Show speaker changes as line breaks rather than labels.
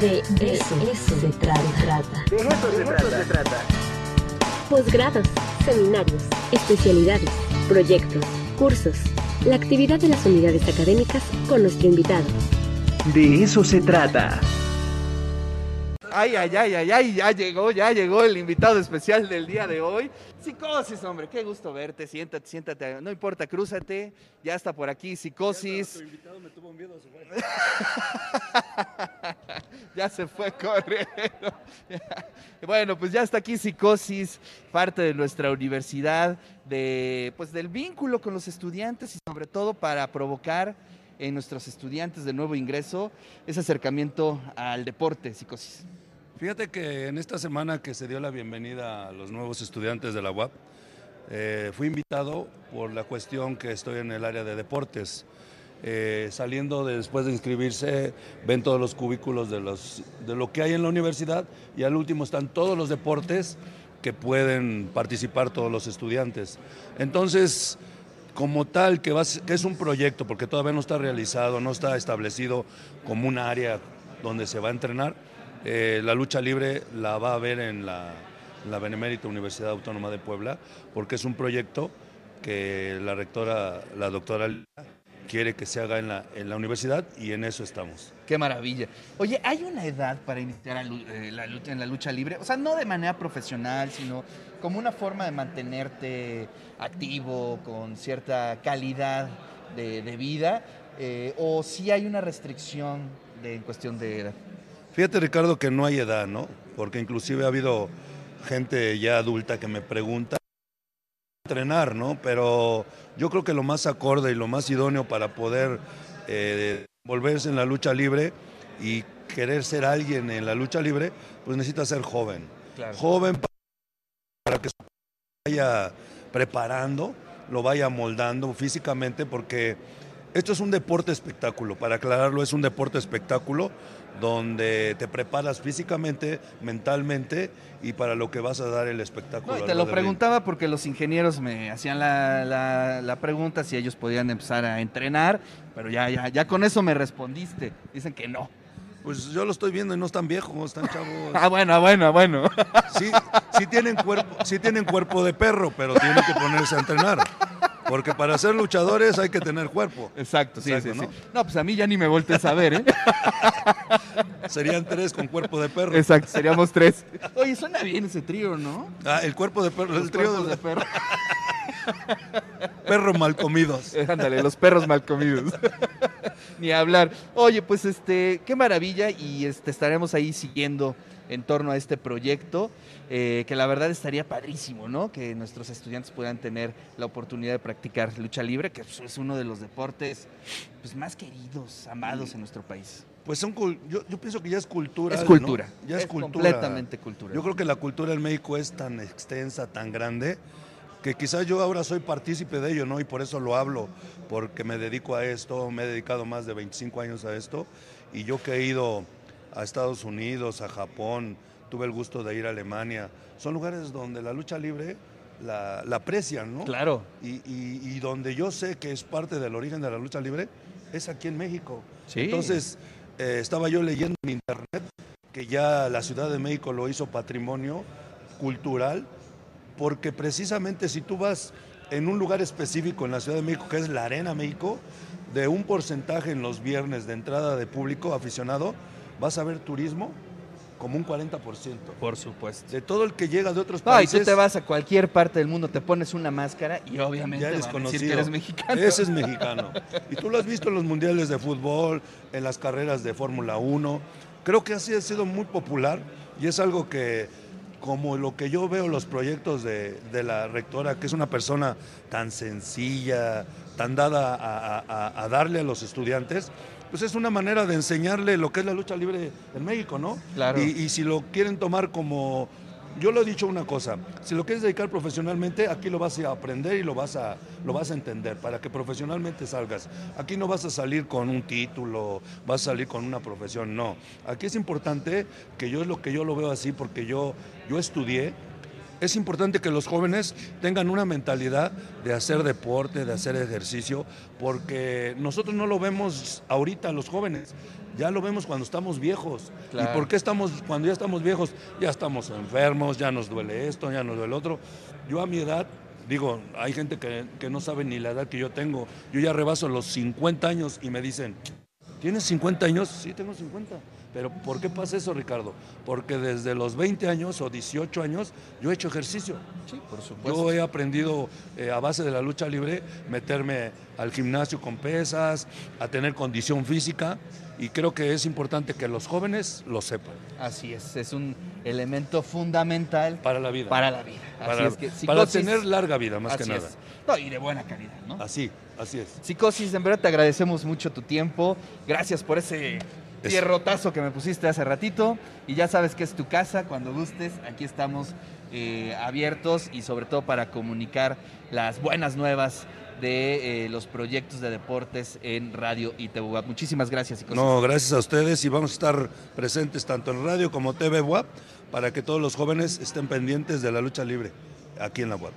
De eso, se trata.
De eso se trata.
Posgrados, seminarios, especialidades, proyectos, cursos. La actividad de las unidades académicas con nuestro invitado.
De eso se trata.
Ay, ay, ay, ay, ay, ya llegó, ya llegó el invitado especial del día de hoy. Psicosis, hombre, qué gusto verte. Siéntate, siéntate, no importa, crúzate. Ya está por aquí, Psicosis. ya se fue corriendo. bueno, pues ya está aquí Psicosis, parte de nuestra universidad, de, pues del vínculo con los estudiantes y sobre todo para provocar en nuestros estudiantes de nuevo ingreso ese acercamiento al deporte, Psicosis.
Fíjate que en esta semana que se dio la bienvenida a los nuevos estudiantes de la UAP, eh, fui invitado por la cuestión que estoy en el área de deportes. Eh, saliendo después de inscribirse, ven todos los cubículos de, los, de lo que hay en la universidad y al último están todos los deportes que pueden participar todos los estudiantes. Entonces, como tal, que, que es un proyecto, porque todavía no está realizado, no está establecido como un área donde se va a entrenar, eh, la lucha libre la va a ver en la, Benemérita Universidad Autónoma de Puebla, porque es un proyecto que la rectora, la doctora quiere que se haga en la, universidad y en eso estamos.
Qué maravilla. Oye, ¿hay una edad para iniciar eh, la lucha, en la lucha libre? O sea, no de manera profesional, sino como una forma de mantenerte activo, con cierta calidad de, vida, eh, o si hay una restricción en cuestión de edad.
Fíjate Ricardo que no hay edad, ¿no? Porque inclusive ha habido gente ya adulta que me pregunta entrenar, ¿no? Pero yo creo que lo más acorde y lo más idóneo para poder eh, volverse en la lucha libre y querer ser alguien en la lucha libre, pues necesita ser joven.
Claro.
Joven para que se vaya preparando, lo vaya moldando físicamente, porque esto es un deporte espectáculo. Para aclararlo, es un deporte espectáculo donde te preparas físicamente, mentalmente y para lo que vas a dar el espectáculo.
No, y te lo preguntaba porque los ingenieros me hacían la, la- la pregunta si ellos podían empezar a entrenar, pero ya, ya, ya con eso me respondiste. Dicen que no.
Pues yo lo estoy viendo y no están viejos, están chavos.
Ah, bueno, ah, bueno, ah, bueno.
Sí, sí tienen cuerpo, sí tienen cuerpo de perro, pero tienen que ponerse a entrenar. Porque para ser luchadores hay que tener cuerpo.
Exacto, sí,
Exacto,
sí,
¿no?
sí. No, pues a mí ya ni me voltees a ver, ¿eh?
Serían tres con cuerpo de perro.
Exacto, seríamos tres. Oye, suena bien ese trío, ¿no?
Ah, el cuerpo de perro, el trío de
de perro.
perro mal comidos.
Eh, Ándale, los perros mal comidos. Ni hablar. Oye, pues este, qué maravilla y este estaremos ahí siguiendo en torno a este proyecto, eh, que la verdad estaría padrísimo, ¿no? Que nuestros estudiantes puedan tener la oportunidad de practicar lucha libre, que pues, es uno de los deportes pues, más queridos, amados en nuestro país.
Pues son, yo, yo pienso que ya es cultura.
Es cultura.
Ya es,
Es
cultura.
completamente cultura.
Yo creo que la cultura en México es tan extensa, tan grande, que quizás yo ahora soy partícipe de ello, ¿no? Y por eso lo hablo, porque me dedico a esto, me he dedicado más de 25 años a esto, y yo que he ido a Estados Unidos, a Japón, tuve el gusto de ir a Alemania, son lugares donde la lucha libre la, la aprecian, ¿no?
Claro.
Y, y- y donde yo sé que es parte del origen de la lucha libre, es aquí en México.
Sí.
Entonces, eh, estaba yo leyendo en internet que ya la Ciudad de México lo hizo patrimonio cultural, porque precisamente si tú vas en un lugar específico en la Ciudad de México, que es la Arena México, de un porcentaje en los viernes de entrada de público aficionado, vas a ver turismo como un 40%.
Por supuesto.
De todo el que llega de otros
No, y
países.
tú te vas a cualquier parte del mundo, te pones una máscara y obviamente
Ya eres
van a decir
conocido.
que eres mexicano.
Ese es mexicano. Y tú lo has visto en los mundiales de fútbol, en las carreras de Fórmula 1. Creo que así ha sido muy popular y es algo que, como lo que yo veo los proyectos de, de la rectora, que es una persona tan sencilla, tan dada a, a- a darle a los estudiantes, pues es una manera de enseñarle lo que es la lucha libre en México, ¿no?
Claro.
Y, y si lo quieren tomar como yo lo he dicho una cosa, si lo quieres dedicar profesionalmente, aquí lo vas a aprender y lo vas a, lo vas a entender para que profesionalmente salgas. Aquí no vas a salir con un título, vas a salir con una profesión, no. Aquí es importante que yo es lo que yo lo veo así porque yo, yo estudié es importante que los jóvenes tengan una mentalidad de hacer deporte, de hacer ejercicio, porque nosotros no lo vemos ahorita los jóvenes, ya lo vemos cuando estamos viejos.
Claro.
¿Y por qué estamos, cuando ya estamos viejos, ya estamos enfermos, ya nos duele esto, ya nos duele otro? Yo a mi edad, digo, hay gente que, que no sabe ni la edad que yo tengo, yo ya rebaso los 50 años y me dicen, ¿tienes 50 años? Sí, tengo 50. Pero ¿por qué pasa eso, Ricardo? Porque desde los 20 años o 18 años yo he hecho ejercicio.
Sí, por
Yo he aprendido eh, a base de la lucha libre meterme al gimnasio con pesas, a tener condición física y creo que es importante que los jóvenes lo sepan
Así es, es un elemento fundamental
para la vida.
para la vida. Así
Para,
es que
para
psicosis-
tener larga vida, más que nada.
es. No, y de buena calidad, ¿no?
Así, así es.
Psicosis, en verdad te agradecemos mucho tu tiempo. Gracias por ese
Es-
pierrotazo que me pusiste hace ratito. Y ya sabes que es tu casa, cuando gustes, aquí estamos eh, abiertos y sobre todo para comunicar las buenas nuevas de eh, los proyectos de deportes en Radio y TV. Muchísimas gracias, Psicosis.
No, gracias a ustedes y vamos a estar presentes tanto en radio como TV WAP para que todos los jóvenes estén pendientes de la lucha libre aquí en la WAP.